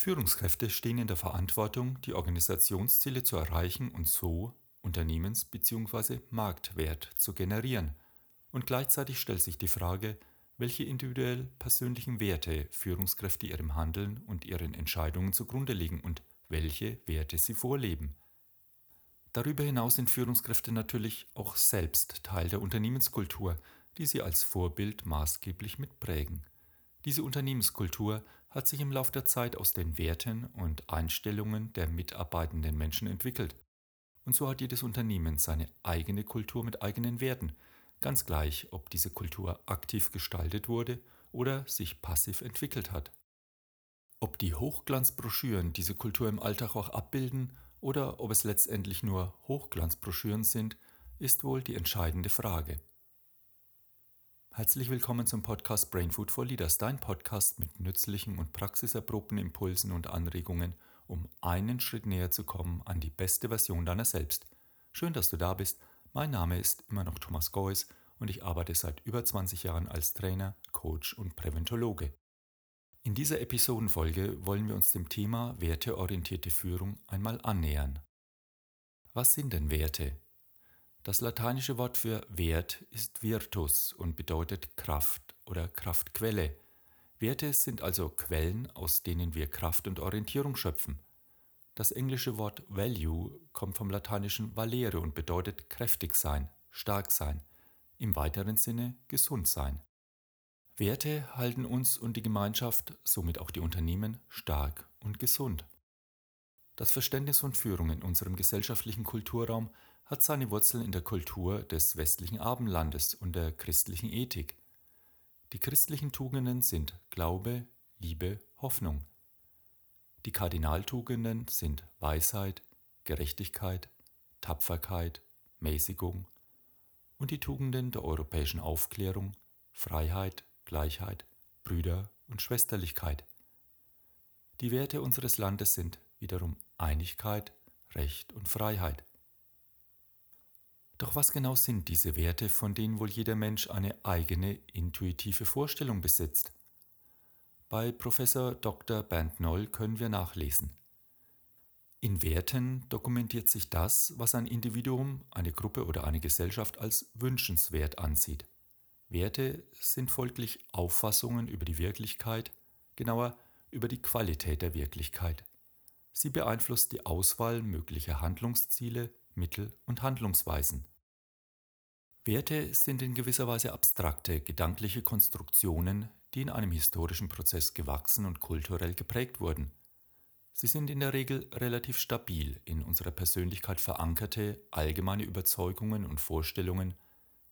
Führungskräfte stehen in der Verantwortung, die Organisationsziele zu erreichen und so Unternehmens- bzw. Marktwert zu generieren. Und gleichzeitig stellt sich die Frage, welche individuell persönlichen Werte Führungskräfte ihrem Handeln und ihren Entscheidungen zugrunde legen und welche Werte sie vorleben. Darüber hinaus sind Führungskräfte natürlich auch selbst Teil der Unternehmenskultur, die sie als Vorbild maßgeblich mitprägen. Diese Unternehmenskultur hat sich im Laufe der Zeit aus den Werten und Einstellungen der mitarbeitenden Menschen entwickelt. Und so hat jedes Unternehmen seine eigene Kultur mit eigenen Werten, ganz gleich, ob diese Kultur aktiv gestaltet wurde oder sich passiv entwickelt hat. Ob die Hochglanzbroschüren diese Kultur im Alltag auch abbilden oder ob es letztendlich nur Hochglanzbroschüren sind, ist wohl die entscheidende Frage. Herzlich willkommen zum Podcast Brain Food for Leaders, dein Podcast mit nützlichen und praxiserprobten Impulsen und Anregungen, um einen Schritt näher zu kommen an die beste Version deiner selbst. Schön, dass du da bist. Mein Name ist immer noch Thomas Geuss und ich arbeite seit über 20 Jahren als Trainer, Coach und Präventologe. In dieser Episodenfolge wollen wir uns dem Thema werteorientierte Führung einmal annähern. Was sind denn Werte? Das lateinische Wort für Wert ist Virtus und bedeutet Kraft oder Kraftquelle. Werte sind also Quellen, aus denen wir Kraft und Orientierung schöpfen. Das englische Wort Value kommt vom lateinischen valere und bedeutet kräftig sein, stark sein, im weiteren Sinne gesund sein. Werte halten uns und die Gemeinschaft, somit auch die Unternehmen, stark und gesund. Das Verständnis von Führung in unserem gesellschaftlichen Kulturraum hat seine Wurzeln in der Kultur des westlichen Abendlandes und der christlichen Ethik. Die christlichen Tugenden sind Glaube, Liebe, Hoffnung. Die Kardinaltugenden sind Weisheit, Gerechtigkeit, Tapferkeit, Mäßigung und die Tugenden der europäischen Aufklärung, Freiheit, Gleichheit, Brüder und Schwesterlichkeit. Die Werte unseres Landes sind wiederum Einigkeit, Recht und Freiheit. Doch was genau sind diese Werte, von denen wohl jeder Mensch eine eigene intuitive Vorstellung besitzt? Bei Professor Dr. Bernd Noll können wir nachlesen. In Werten dokumentiert sich das, was ein Individuum, eine Gruppe oder eine Gesellschaft als wünschenswert ansieht. Werte sind folglich Auffassungen über die Wirklichkeit, genauer über die Qualität der Wirklichkeit. Sie beeinflusst die Auswahl möglicher Handlungsziele, Mittel und Handlungsweisen. Werte sind in gewisser Weise abstrakte, gedankliche Konstruktionen, die in einem historischen Prozess gewachsen und kulturell geprägt wurden. Sie sind in der Regel relativ stabil in unserer Persönlichkeit verankerte, allgemeine Überzeugungen und Vorstellungen,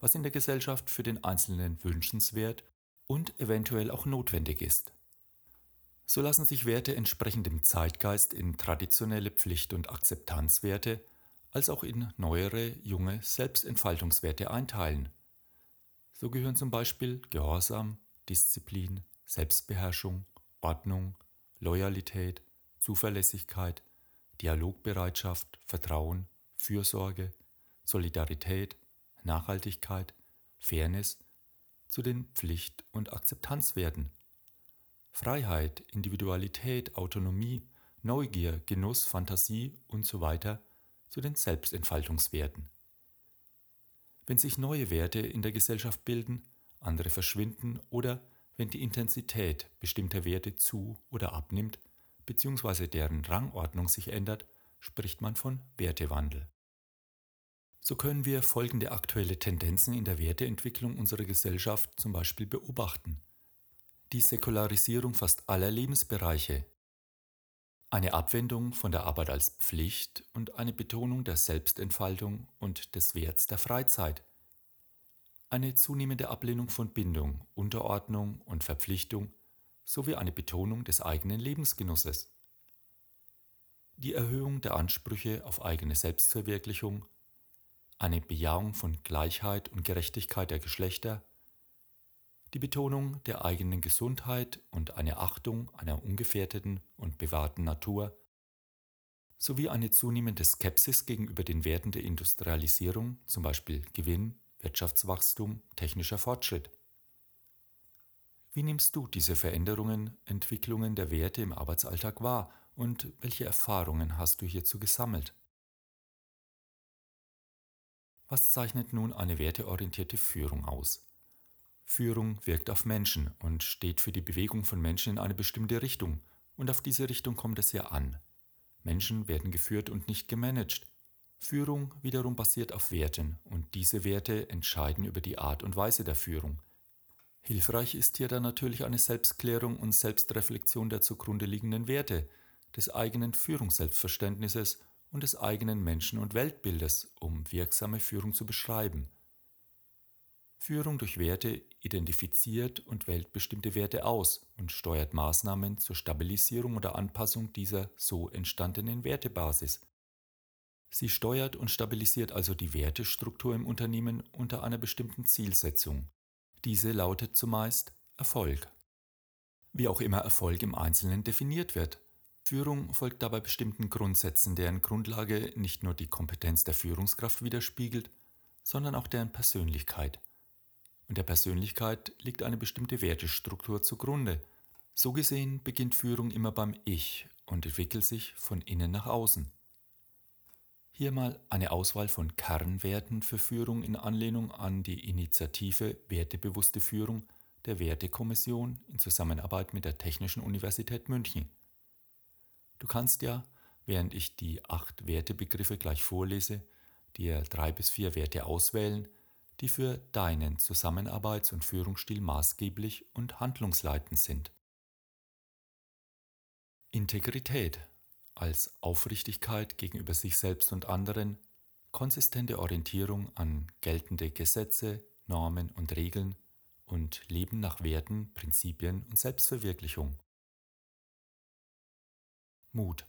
was in der Gesellschaft für den Einzelnen wünschenswert und eventuell auch notwendig ist. So lassen sich Werte entsprechend dem Zeitgeist in traditionelle Pflicht- und Akzeptanzwerte als auch in neuere, junge Selbstentfaltungswerte einteilen. So gehören zum Beispiel Gehorsam, Disziplin, Selbstbeherrschung, Ordnung, Loyalität, Zuverlässigkeit, Dialogbereitschaft, Vertrauen, Fürsorge, Solidarität, Nachhaltigkeit, Fairness zu den Pflicht- und Akzeptanzwerten. Freiheit, Individualität, Autonomie, Neugier, Genuss, Fantasie usw. So zu den Selbstentfaltungswerten. Wenn sich neue Werte in der Gesellschaft bilden, andere verschwinden oder wenn die Intensität bestimmter Werte zu oder abnimmt, bzw. deren Rangordnung sich ändert, spricht man von Wertewandel. So können wir folgende aktuelle Tendenzen in der Werteentwicklung unserer Gesellschaft zum Beispiel beobachten. Die Säkularisierung fast aller Lebensbereiche, eine Abwendung von der Arbeit als Pflicht und eine Betonung der Selbstentfaltung und des Werts der Freizeit. Eine zunehmende Ablehnung von Bindung, Unterordnung und Verpflichtung sowie eine Betonung des eigenen Lebensgenusses. Die Erhöhung der Ansprüche auf eigene Selbstverwirklichung, eine Bejahung von Gleichheit und Gerechtigkeit der Geschlechter, die Betonung der eigenen Gesundheit und eine Achtung einer ungefährdeten und bewahrten Natur sowie eine zunehmende Skepsis gegenüber den Werten der Industrialisierung, zum Beispiel Gewinn, Wirtschaftswachstum, technischer Fortschritt. Wie nimmst du diese Veränderungen, Entwicklungen der Werte im Arbeitsalltag wahr und welche Erfahrungen hast du hierzu gesammelt? Was zeichnet nun eine werteorientierte Führung aus? Führung wirkt auf Menschen und steht für die Bewegung von Menschen in eine bestimmte Richtung, und auf diese Richtung kommt es ja an. Menschen werden geführt und nicht gemanagt. Führung wiederum basiert auf Werten, und diese Werte entscheiden über die Art und Weise der Führung. Hilfreich ist hier dann natürlich eine Selbstklärung und Selbstreflexion der zugrunde liegenden Werte, des eigenen Führungsselbstverständnisses und des eigenen Menschen- und Weltbildes, um wirksame Führung zu beschreiben. Führung durch Werte identifiziert und wählt bestimmte Werte aus und steuert Maßnahmen zur Stabilisierung oder Anpassung dieser so entstandenen Wertebasis. Sie steuert und stabilisiert also die Wertestruktur im Unternehmen unter einer bestimmten Zielsetzung. Diese lautet zumeist Erfolg. Wie auch immer Erfolg im Einzelnen definiert wird. Führung folgt dabei bestimmten Grundsätzen, deren Grundlage nicht nur die Kompetenz der Führungskraft widerspiegelt, sondern auch deren Persönlichkeit. Und der Persönlichkeit liegt eine bestimmte Wertestruktur zugrunde. So gesehen beginnt Führung immer beim Ich und entwickelt sich von innen nach außen. Hier mal eine Auswahl von Kernwerten für Führung in Anlehnung an die Initiative Wertebewusste Führung der Wertekommission in Zusammenarbeit mit der Technischen Universität München. Du kannst ja, während ich die acht Wertebegriffe gleich vorlese, dir drei bis vier Werte auswählen, die für deinen Zusammenarbeits- und Führungsstil maßgeblich und handlungsleitend sind. Integrität als Aufrichtigkeit gegenüber sich selbst und anderen, konsistente Orientierung an geltende Gesetze, Normen und Regeln und Leben nach Werten, Prinzipien und Selbstverwirklichung. Mut.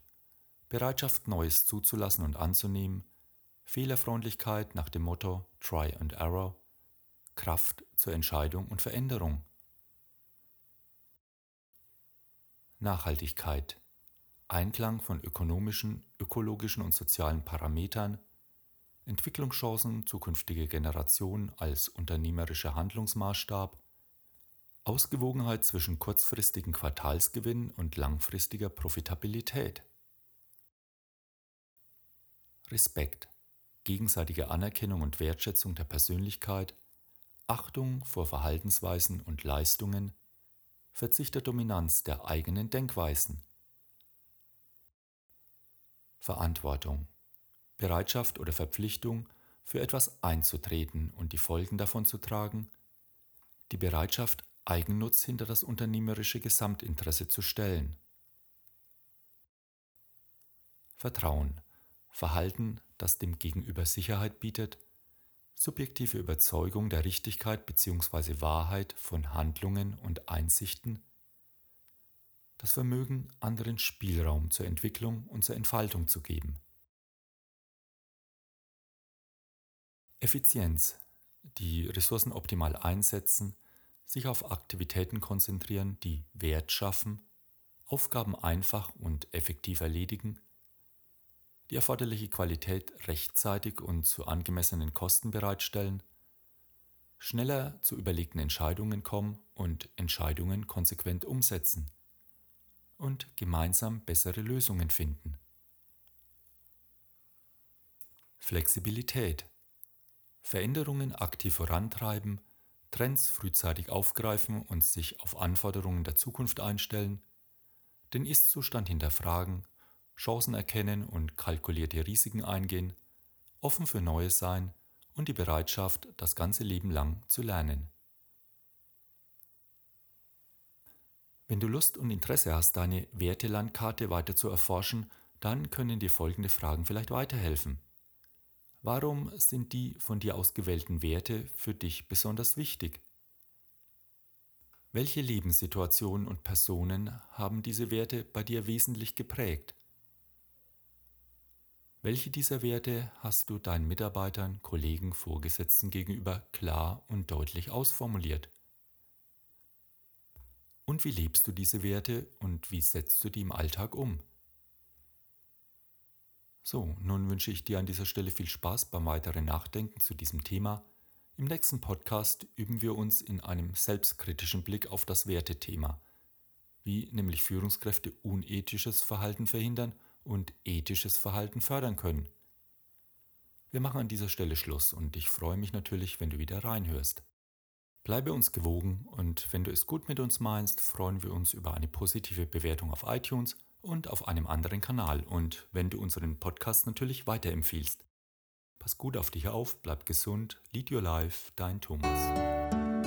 Bereitschaft, Neues zuzulassen und anzunehmen, Fehlerfreundlichkeit nach dem Motto Try and Error, Kraft zur Entscheidung und Veränderung. Nachhaltigkeit. Einklang von ökonomischen, ökologischen und sozialen Parametern, Entwicklungschancen zukünftiger Generationen als unternehmerischer Handlungsmaßstab, Ausgewogenheit zwischen kurzfristigen Quartalsgewinn und langfristiger Profitabilität. Respekt, gegenseitige Anerkennung und Wertschätzung der Persönlichkeit, Achtung vor Verhaltensweisen und Leistungen, Verzicht der Dominanz der eigenen Denkweisen. Verantwortung, Bereitschaft oder Verpflichtung, für etwas einzutreten und die Folgen davon zu tragen, die Bereitschaft, Eigennutz hinter das unternehmerische Gesamtinteresse zu stellen. Vertrauen, Verhalten, das dem Gegenüber Sicherheit bietet, subjektive Überzeugung der Richtigkeit bzw. Wahrheit von Handlungen und Einsichten, das Vermögen, anderen Spielraum zur Entwicklung und zur Entfaltung zu geben. Effizienz, die Ressourcen optimal einsetzen, sich auf Aktivitäten konzentrieren, die Wert schaffen, Aufgaben einfach und effektiv erledigen, die erforderliche Qualität rechtzeitig und zu angemessenen Kosten bereitstellen, schneller zu überlegten Entscheidungen kommen und Entscheidungen konsequent umsetzen und gemeinsam bessere Lösungen finden. Flexibilität. Veränderungen aktiv vorantreiben, Trends frühzeitig aufgreifen und sich auf Anforderungen der Zukunft einstellen, den Ist-Zustand hinterfragen, Chancen erkennen und kalkulierte Risiken eingehen, offen für Neues sein und die Bereitschaft, das ganze Leben lang zu lernen. Wenn du Lust und Interesse hast, deine Wertelandkarte weiter zu erforschen, dann können dir folgende Fragen vielleicht weiterhelfen. Warum sind die von dir ausgewählten Werte für dich besonders wichtig? Welche Lebenssituationen und Personen haben diese Werte bei dir wesentlich geprägt? Welche dieser Werte hast du deinen Mitarbeitern, Kollegen, Vorgesetzten gegenüber klar und deutlich ausformuliert? Und wie lebst du diese Werte und wie setzt du die im Alltag um? So, nun wünsche ich dir an dieser Stelle viel Spaß beim weiteren Nachdenken zu diesem Thema. Im nächsten Podcast üben wir uns in einem selbstkritischen Blick auf das Wertethema, wie nämlich Führungskräfte unethisches Verhalten verhindern und ethisches Verhalten fördern können. Wir machen an dieser Stelle Schluss und ich freue mich natürlich, wenn du wieder reinhörst. Bleibe uns gewogen und wenn du es gut mit uns meinst, freuen wir uns über eine positive Bewertung auf iTunes und auf einem anderen Kanal und wenn du unseren Podcast natürlich weiterempfiehlst. Pass gut auf dich auf, bleib gesund, lead your life, dein Thomas.